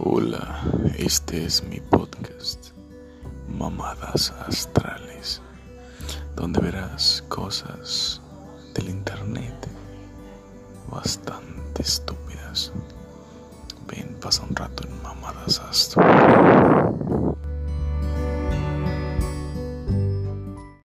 Hola, este es mi podcast, Mamadas Astrales, donde verás cosas del internet bastante estúpidas. Ven, pasa un rato en Mamadas Astrales.